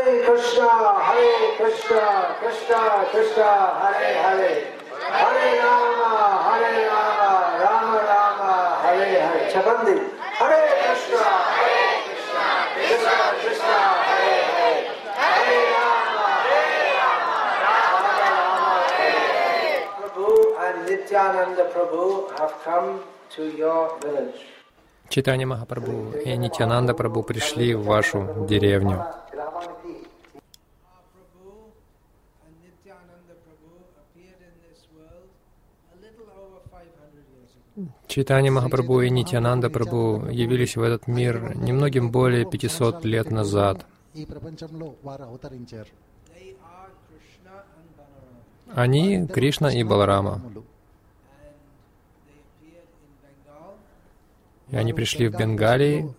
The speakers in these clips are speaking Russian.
Hare Krishna, Hare Krishna, Krishna Krishna, Hare Hare, Hare Rama, Hare Rama, Rama Rama, Hare Hare. Chapandi, Hare Krishna, Hare Krishna, Krishna Krishna, Hare Hare, Hare Rama, Hare Rama, Rama Rama, Hare Hare. Prabhu and Nityananda Prabhu have come to your village. Читание Махапрабху и Нитянанда Прабху пришли в вашу деревню. Prabhu and Nityananda Prabhu appeared in this world a little over 500 years ago. Читание Махапрабху и Нитянанда Прабху явились в этот мир немногим более 500 лет назад. Они — Кришна и Баларама. И они пришли в Бенгалии.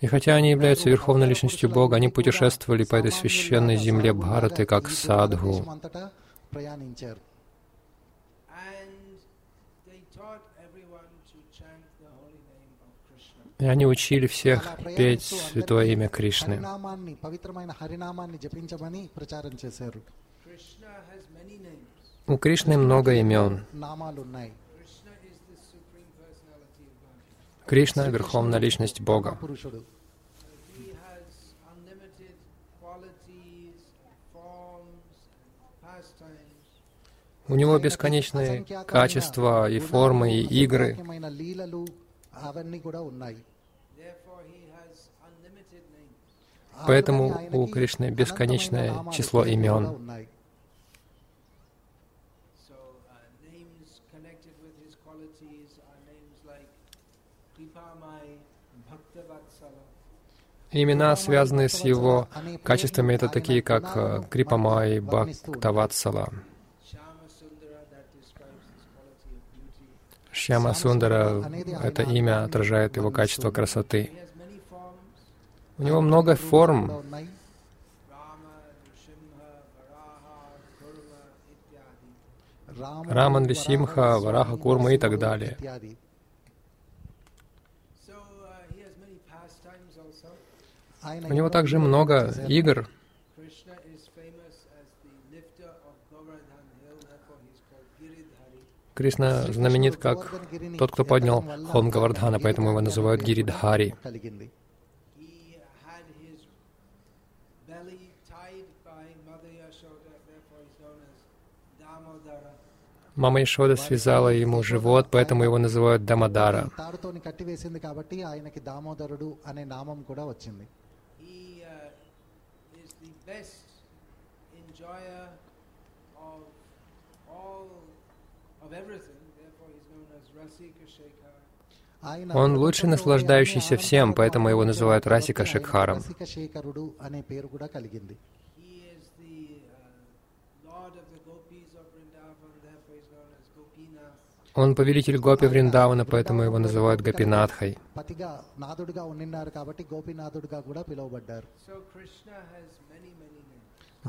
И хотя они являются верховной личностью Бога, они путешествовали по этой священной земле Бхараты как садху. И они учили всех петь святое имя Кришны. У Кришны много имен. Кришна — Верховная Личность Бога. У него бесконечные качества и формы, и игры. Поэтому у Кришны бесконечное число имен. Имена, связанные с его качествами, это такие как э, Крипамай, и Бхактаватсала. Шьяма Сундара — это имя отражает его качество красоты. У него много форм. Раман Висимха, Вараха Курма и так далее. У него также много игр. Кришна знаменит как тот, кто поднял холм Гавардхана, поэтому его называют Гиридхари. Мама Ишода связала ему живот, поэтому его называют Дамадара best enjoyer of all of everything. Therefore, he's known as Rasika Shekhar. Он лучший наслаждающийся всем, поэтому его называют Расика Шекхаром. Он повелитель Гопи Вриндавана, поэтому его называют Гопинатхой.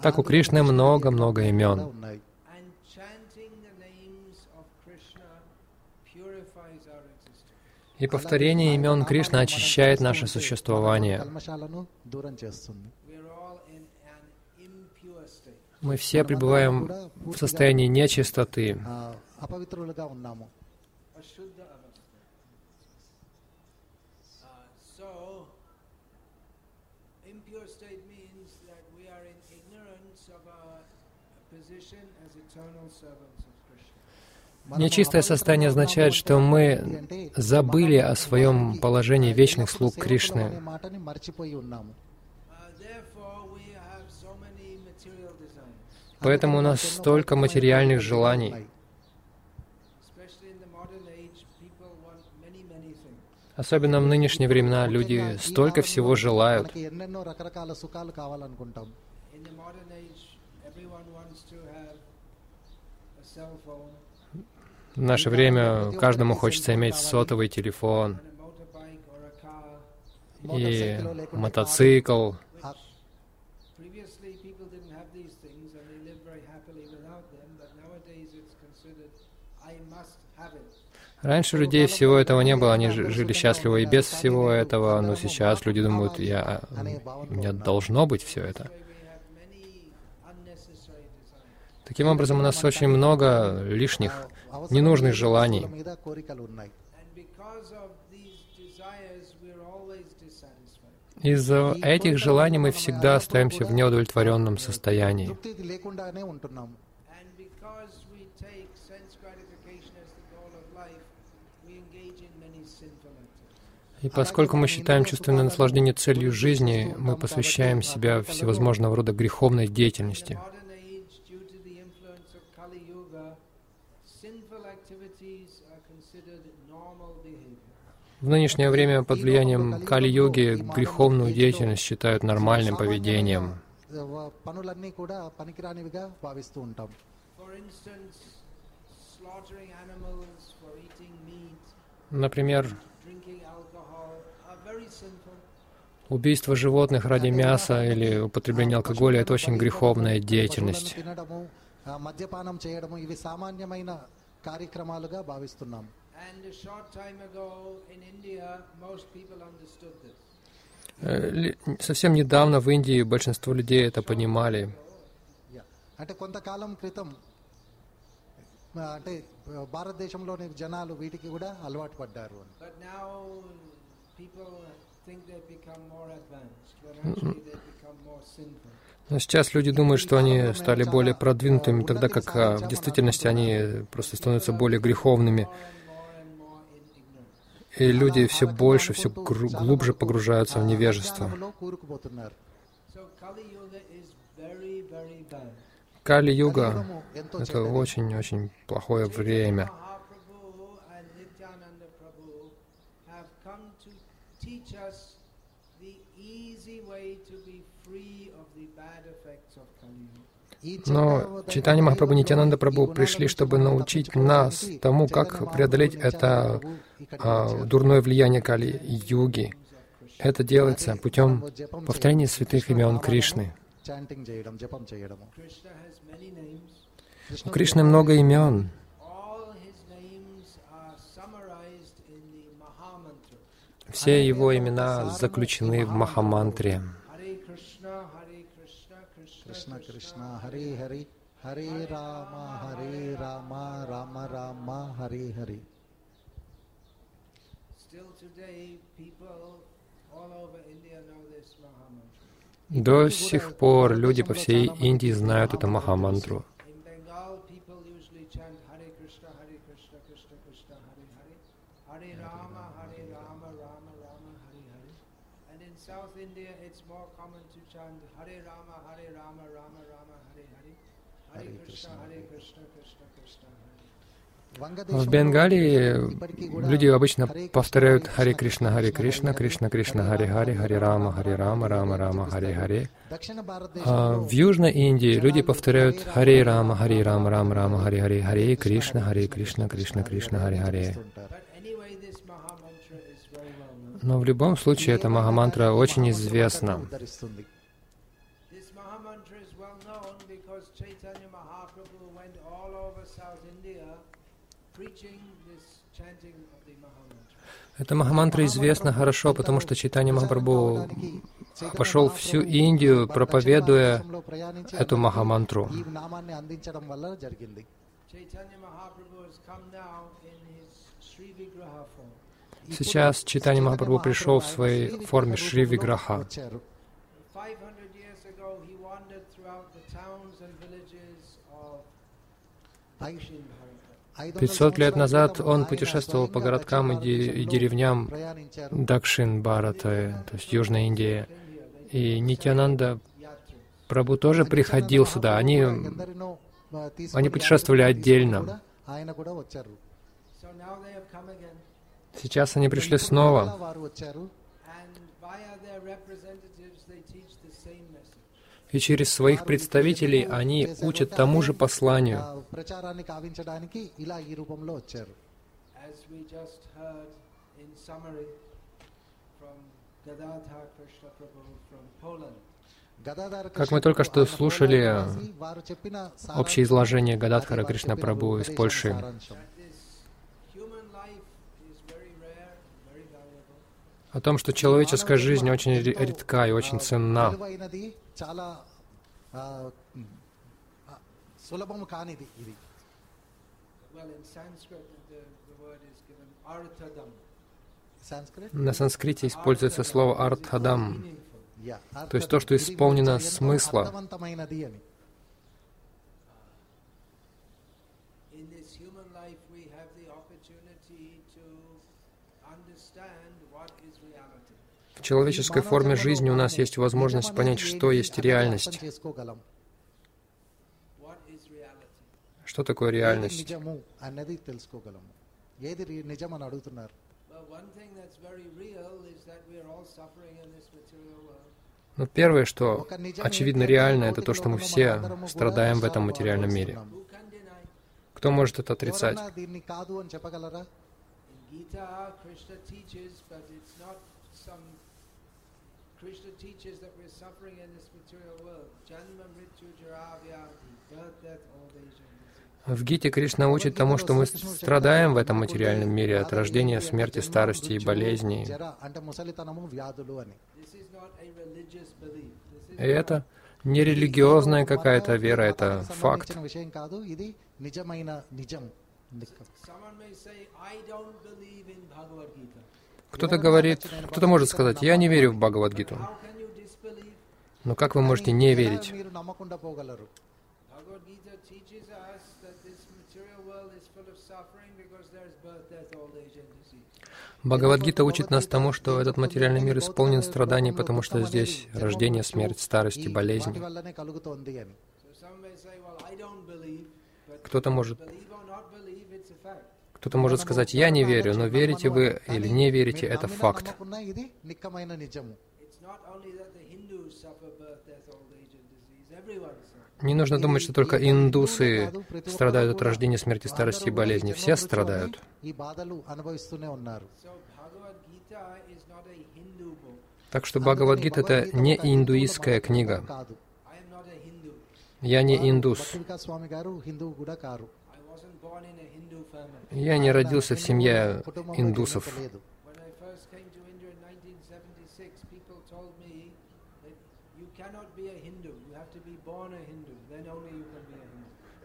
Так у Кришны много-много имен. И повторение имен Кришны очищает наше существование. Мы все пребываем в состоянии нечистоты, ఆ, అపవిత్రులుగా ఉన్నాము Ashuddha avastha. Uh, so, impure state means that we are in ignorance of our position as eternal servants of Krishna. మనము Нечистое состояние అపవిత్రులుగా означает, ఉన్నాము что мы అంటే ఏంటి అంటే забыли మనం о своем положении вечных слуг సేవకులు అనే Кришны. మాటని మర్చిపోయి ఉన్నాము Uh, therefore, we have so many material desires. Поэтому у нас столько материальных желаний. Особенно в нынешние времена люди столько всего желают. В наше время каждому хочется иметь сотовый телефон и мотоцикл, Раньше людей всего этого не было, они жили счастливо и без всего этого, но сейчас люди думают, я, у меня должно быть все это. Таким образом, у нас очень много лишних, ненужных желаний. Из-за этих желаний мы всегда остаемся в неудовлетворенном состоянии. И поскольку мы считаем чувственное наслаждение целью жизни, мы посвящаем себя всевозможного рода греховной деятельности. В нынешнее время под влиянием Кали-йоги греховную деятельность считают нормальным поведением. For instance, slaughtering animals for eating meat Например, убийство животных ради мяса или употребление алкоголя — это очень греховная деятельность. Э, совсем недавно в Индии большинство людей это понимали. యా. అంటే కొంతకాలం క్రితం ఆ, అంటే ఆ, భారతదేశంలోని జనాలు వీటికి కూడా అలవాటు పడ్డారు అని But now people think they've become more advanced, when actually they've become more sinful. Но сейчас люди думают, что они стали более продвинутыми, тогда как а, в действительности они просто становятся более греховными. More and more and more in ignorance. И люди все больше, все глубже погружаются в невежество. Кали-юга — это очень-очень плохое время. Но Читани Махапрабху и Нитянанда Прабху пришли, чтобы научить нас тому, как преодолеть это а, дурное влияние Кали-юги. Это делается путем повторения святых имен Кришны. చాంటింగ్ చేయడం జపం చేయడము Krishna has many names. У Кришны много имен. All his names are summarized in the Mahamantra. Все его имена заключены в Махамантре. Hare Krishna, Hare Krishna, Krishna Krishna Krishna Krishna, హరి హరి హరే రామ హరే రామ రామ రామ హరి Hari Still today, people all over India know this Mahamantra. до сих пор люди по всей Индии знают эту Махамантру. Hare Krishna, Hare Krishna, Krishna Krishna, Krishna, Hare в Бенгалии люди обычно повторяют Хари Кришна, Хари Кришна, Кришна Кришна, Хари Хари, Хари Рама, Хари Рама, Рама Рама, Хари Хари. А в Южной Индии люди повторяют Хари Рама, Хари Рама, Рама Рама, Хари Хари, Хари Кришна, Хари Кришна, Кришна Кришна, Хари Хари. Но в любом случае эта Махамантра очень известна. Эта Махамантра известна хорошо, потому что читание Махапрабху пошел всю Индию, проповедуя эту Махамантру. Сейчас читание Махапрабху пришел в своей форме Шри Виграха. 500 лет назад он путешествовал по городкам и деревням Дакшин Барата, то есть Южная Индия, И Нитянанда Прабу тоже приходил сюда. Они, они путешествовали отдельно. Сейчас они пришли снова и через своих представителей они учат тому же посланию. Как мы только что слушали общее изложение Гададхара Кришна Прабу из Польши, о том, что человеческая жизнь очень редка и очень ценна. విలువైనది చాలా ఆ, ఆ, సులభము కానిది ఇది Well, in Sanskrit, the, the word is given arthadam. Sanskrit На санскрите используется слово артхадам, Meaningful. Yeah, То есть то, что ఇది исполнено ఎంతో смысла. В человеческой форме жизни у нас есть возможность понять, что есть реальность. Что такое реальность? Но первое, что очевидно реально, это то, что мы все страдаем в этом материальном мире. Кто может это отрицать? Krishna teaches that we're suffering in this material world. Janma, mrityu, jaravyathi, birth, death, old age, в Гите Кришна учит тому, что мы страдаем в этом материальном мире от рождения, смерти, старости и болезней. И это не религиозная какая-то вера, это факт. Кто-то говорит, кто-то может сказать, я не верю в Бхагавадгиту. Но как вы можете не верить? Бхагавадгита учит нас тому, что этот материальный мир исполнен страданий, потому что здесь рождение, смерть, старость и болезни. Кто-то может кто-то может сказать, я не верю, но верите вы или не верите, это факт. Не нужно думать, что только индусы страдают от рождения, смерти, старости и болезни. Все страдают. Так что Бхагавадгита — это не индуистская книга. Я не индус. Я не родился в семье индусов.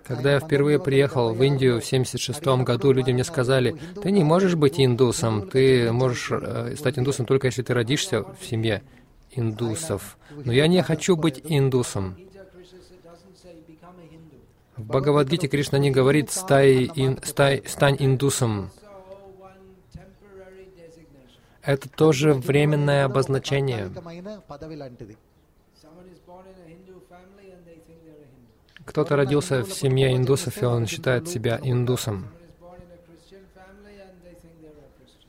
Когда я впервые приехал в Индию в 1976 году, люди мне сказали, ты не можешь быть индусом, ты можешь э, стать индусом только если ты родишься в семье индусов. Но я не хочу быть индусом. В Бхагавадгите Кришна не говорит «стай ин, стай, «стань индусом». Это тоже временное обозначение. Кто-то родился в семье индусов, и он считает себя индусом.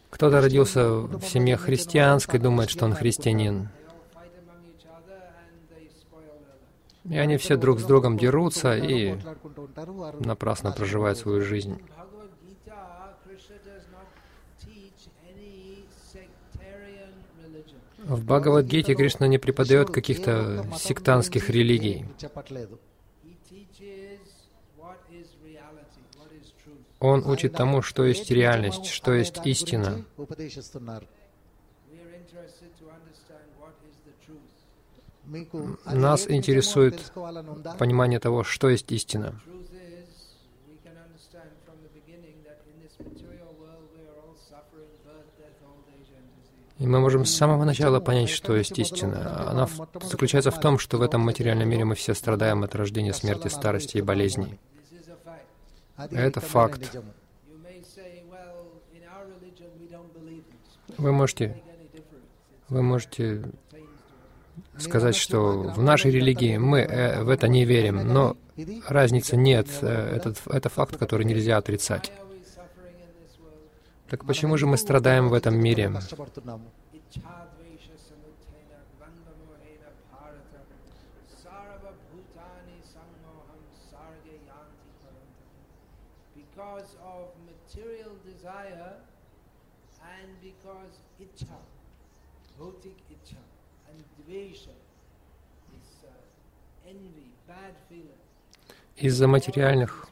Кто-то родился в семье христианской, думает, что он христианин. И они все друг с другом дерутся и напрасно проживают свою жизнь. В Бхагавадгите Кришна не преподает каких-то сектантских религий. Он учит тому, что есть реальность, что есть истина. Нас интересует понимание того, что есть истина. И мы можем с самого начала понять, что есть истина. Она заключается в том, что в этом материальном мире мы все страдаем от рождения, смерти, старости и болезней. Это факт. Вы можете, вы можете сказать, что в нашей религии мы э, в это не верим, но разницы нет, э, Этот, это факт, который нельзя отрицать. Так почему же мы страдаем в этом мире? and because itcha, bhotik itcha. Uh, из-за материальных,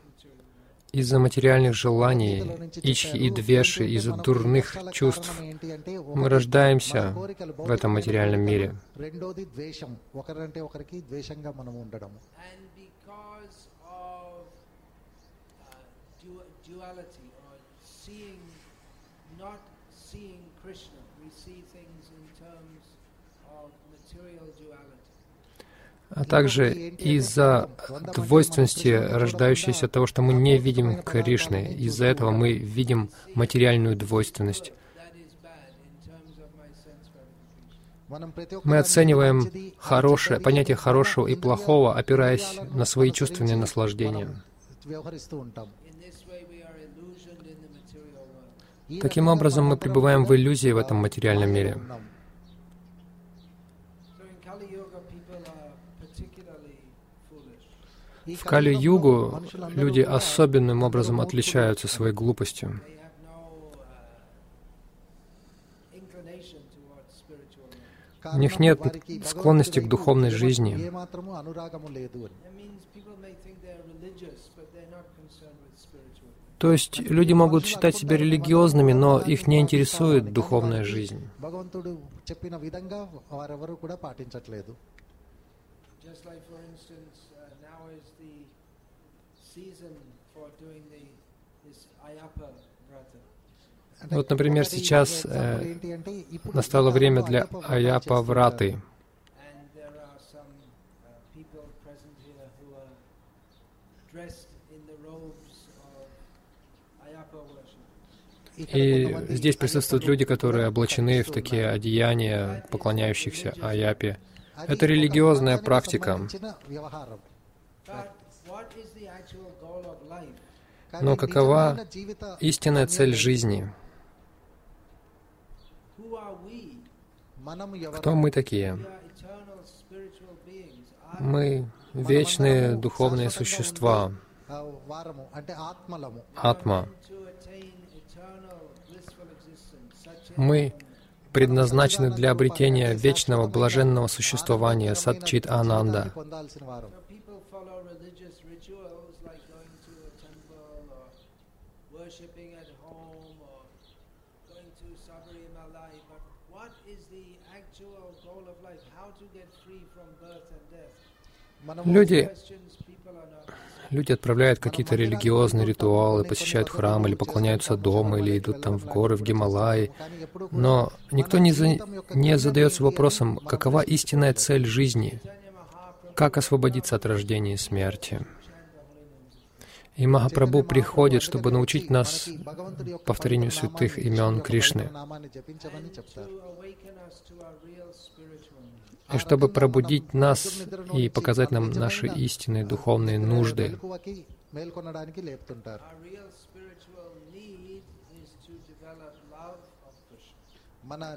из-за материальных желаний, ичхи и двеши, из-за дурных чувств мы рождаемся в этом материальном мире. Uh, not seeing Krishna, we see things in terms а также из-за двойственности, рождающейся от того, что мы не видим Кришны. Из-за этого мы видим материальную двойственность. Мы оцениваем хорошее, понятие хорошего и плохого, опираясь на свои чувственные наслаждения. Таким образом, мы пребываем в иллюзии в этом материальном мире. В Кали-югу люди особенным образом отличаются своей глупостью. У них нет склонности к духовной жизни. То есть люди могут считать себя религиозными, но их не интересует духовная жизнь. Вот, например, сейчас э, настало время для Аяпа Враты. И здесь присутствуют люди, которые облачены в такие одеяния, поклоняющихся Аяпе. Это религиозная практика. Но какова истинная цель жизни? Кто мы такие? Мы вечные духовные существа, атма. Мы предназначены для обретения вечного блаженного существования Садчит Ананда worshiping at home or going to Sabri but what is the actual goal of life? How to get free from birth and death? Люди, люди отправляют какие-то религиозные ритуалы, посещают храм или поклоняются дома, или идут там в горы, в Гималаи. Но никто не, за, не задается вопросом, какова истинная цель жизни, как освободиться от рождения и смерти. И Махапрабху приходит, чтобы научить нас повторению святых имен Кришны. И чтобы пробудить нас и показать нам наши истинные духовные нужды.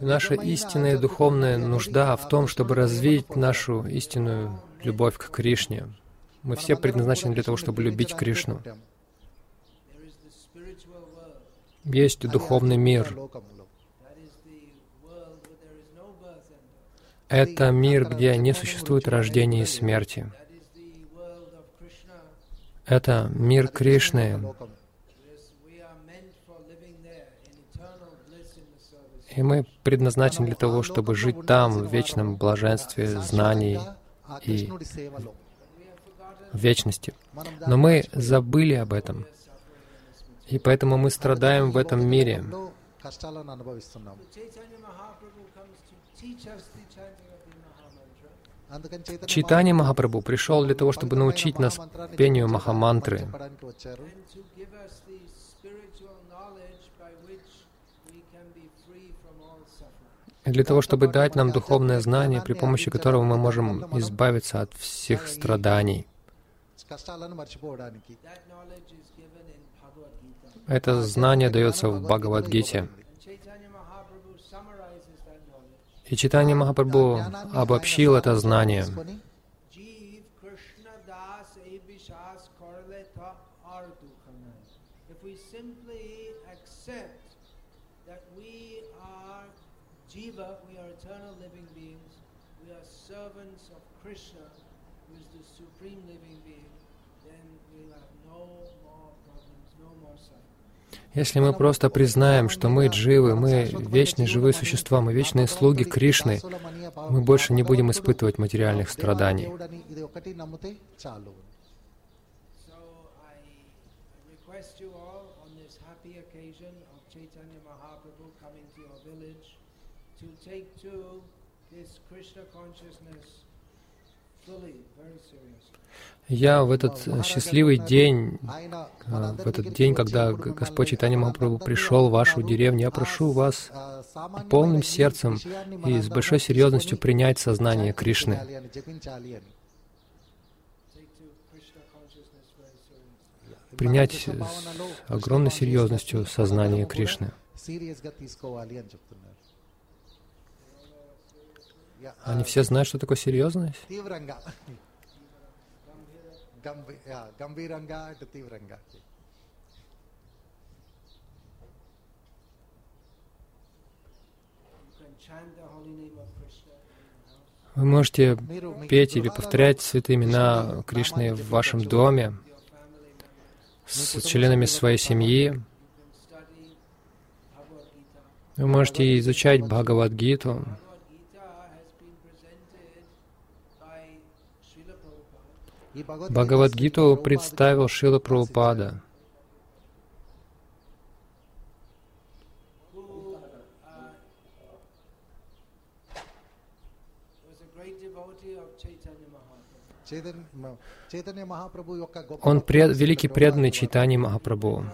Наша истинная духовная нужда в том, чтобы развить нашу истинную любовь к Кришне. Мы все предназначены для того, чтобы любить Кришну. Есть духовный мир. Это мир, где не существует рождения и смерти. Это мир Кришны. И мы предназначены для того, чтобы жить там, в вечном блаженстве знаний и в вечности. Но мы забыли об этом. И поэтому мы страдаем в этом мире. Читание Махапрабху пришел для того, чтобы научить нас пению Махамантры для того, чтобы дать нам духовное знание, при помощи которого мы можем избавиться от всех страданий. కష్టాలను మర్చిపోవడానికి That knowledge is given in Bhagavad Gita. Это знание дается в Бхагавадгите. And Chaitanya Mahaprabhu summarizes that knowledge. И читание Махапрабху обобщил это знание. Если мы просто признаем, что мы дживы, мы вечные живые существа, мы вечные слуги Кришны, мы больше не будем испытывать материальных страданий. take to this Krishna consciousness я в этот э, счастливый день, э, в этот день, когда Господь Читани Махапрабху пришел в вашу деревню, я прошу вас полным сердцем и с большой серьезностью принять сознание Кришны. Принять с огромной серьезностью сознание Кришны. Они все знают, что такое серьезность? Вы можете петь или повторять святые имена Кришны в вашем доме с членами своей семьи. Вы можете изучать Бхагавадгиту. Бхагавадгиту представил Шила Прабхупада. Он пред, великий преданный Чайтани Махапрабху.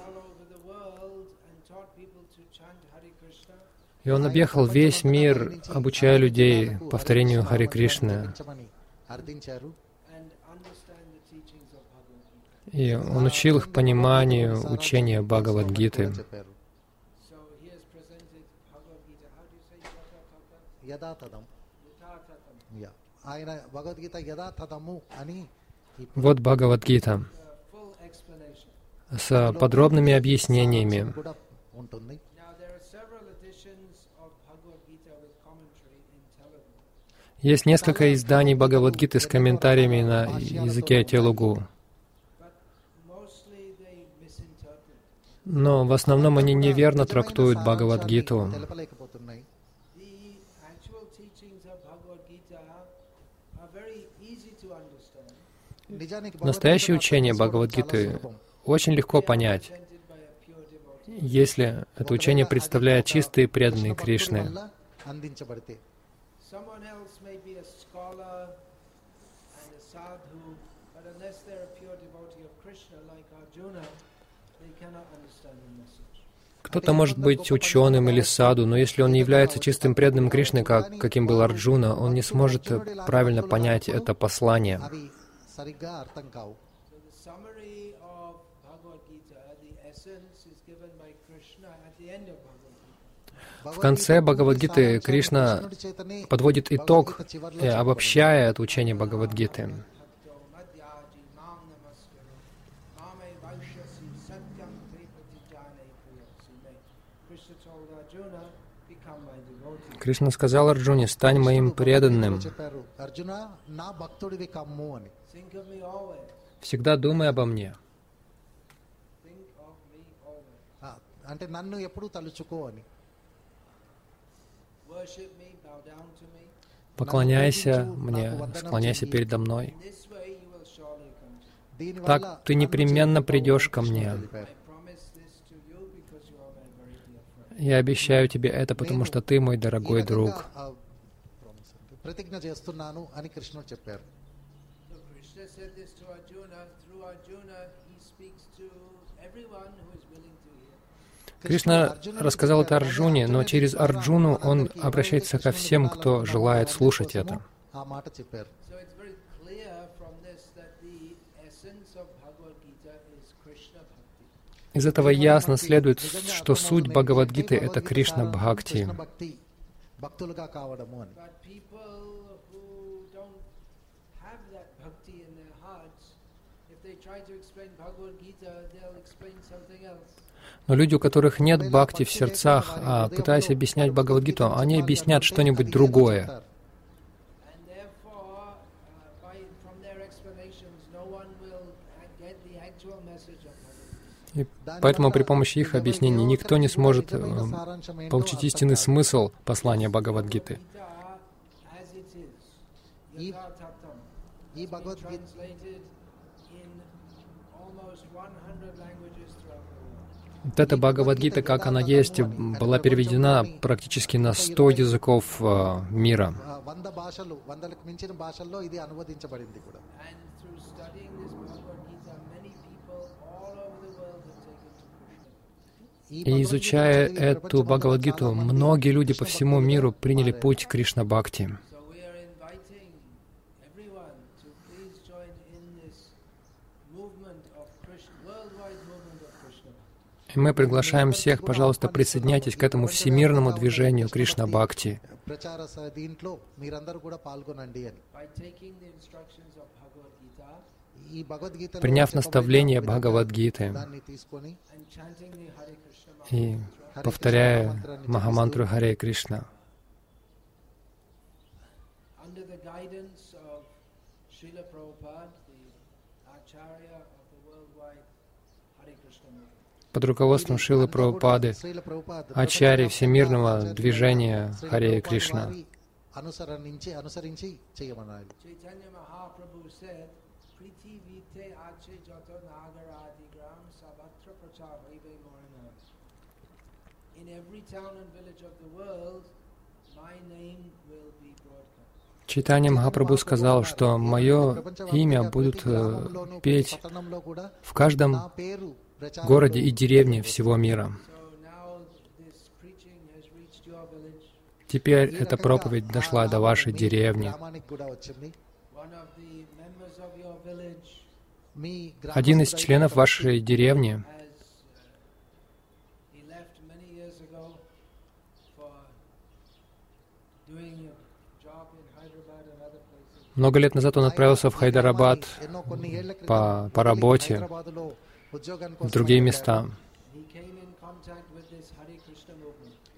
И он объехал весь мир, обучая людей повторению Хари Кришны. И он учил их пониманию учения Бхагавадгиты. Вот Бхагавадгита с подробными объяснениями. Есть несколько изданий Бхагавадгиты с комментариями на языке Телугу. Но в основном они неверно трактуют Бхагавадгиту. Настоящее учение Бхагавадгиты очень легко понять, если это учение представляет чистые преданные Кришны. Кто-то может быть ученым или саду, но если он не является чистым преданным Кришны, как, каким был Арджуна, он не сможет правильно понять это послание. В конце Бхагавадгиты Кришна подводит итог, обобщая это учение Бхагавадгиты. Кришна сказал Арджуне, стань моим преданным, చెప్పారు అర్జున నా భక్తుడివి కమ్ము అని Think of me always. всегда думай обо мне. Think of me always. ఆ, అంటే నన్ను ఎప్పుడు తలుచుకో అని Worship me, bow down to me. Поклоняйся мне, склоняйся передо мной. In this way you will surely come to me. దీనివల్ల Так ты నన్ను непременно చేరుకోవు придешь అని ко కృష్ణుడు мне. Я обещаю тебе это, потому что ты мой дорогой друг. Кришна рассказал это Арджуне, но через Арджуну он обращается ко всем, кто желает слушать это. Из этого ясно следует, что суть Бхагавадгиты — это Кришна Бхакти. Но люди, у которых нет бхакти в сердцах, а пытаясь объяснять Бхагавадгиту, они объяснят что-нибудь другое. И поэтому при помощи их объяснений никто не сможет э, получить истинный смысл послания Бхагавадгиты. Вот эта Бхагавадгита, как она есть, была переведена практически на 100 языков э, мира. И И изучая эту Бхагавадгиту, многие люди по всему миру приняли путь Кришна Бхакти. И мы приглашаем всех, пожалуйста, присоединяйтесь к этому всемирному движению Кришна Бхакти приняв наставление Бхагавадгиты и повторяя Махамантру Харе Кришна. под руководством Шилы Прабхупады, Ачари Всемирного движения Харе Кришна. In every town and village of the world, my name will be broadcast. Читание Махапрабху сказал, что мое имя будут э, петь в каждом городе и деревне всего мира. Теперь эта проповедь дошла до вашей деревни. Один из членов вашей деревни. Много лет назад он отправился в Хайдарабад по, по работе, в другие места.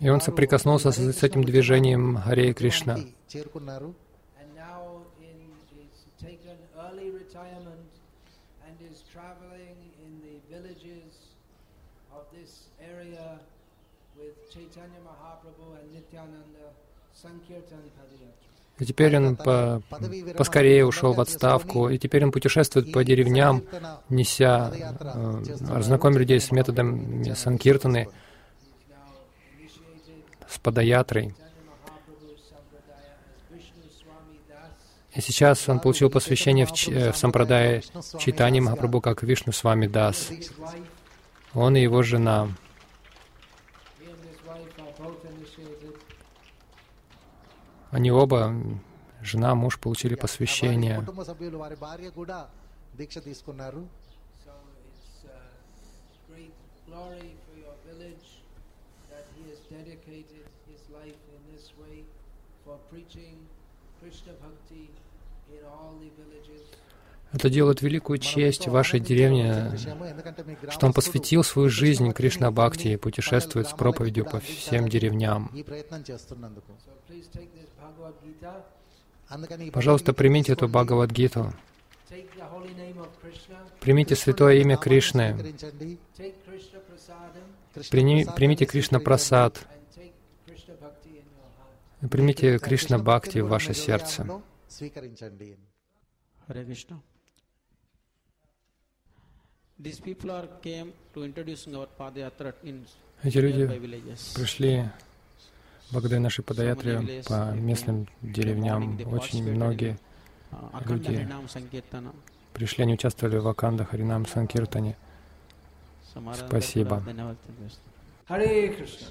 И он соприкоснулся с, этим движением Харе Кришна. Of this area with Chaitanya Mahaprabhu and Nityananda Sankirtan Padayatra. И теперь он по- поскорее ушел в отставку, и теперь он путешествует по деревням, неся, э, знакомя людей с методом Санкиртаны, с Падаятрой. И Сейчас он получил посвящение в, э, в Сампрадае читания Махапрабху как Вишну с вами Дас. Он и его жена. Они оба, жена, муж, получили посвящение. for preaching это делает великую честь вашей деревне, что он посвятил свою жизнь Кришна Бхакти и путешествует с проповедью по всем деревням. А Пожалуйста, примите эту Бхагавадгиту. Примите святое имя Кришны. Примите Кришна Прасад. Примите Кришна Бхакти в ваше сердце. Эти люди пришли благодаря нашей Падаятре по местным деревням. Очень многие люди пришли, они участвовали в Аканда Харинам Санкиртане. Спасибо. Hare Krishna.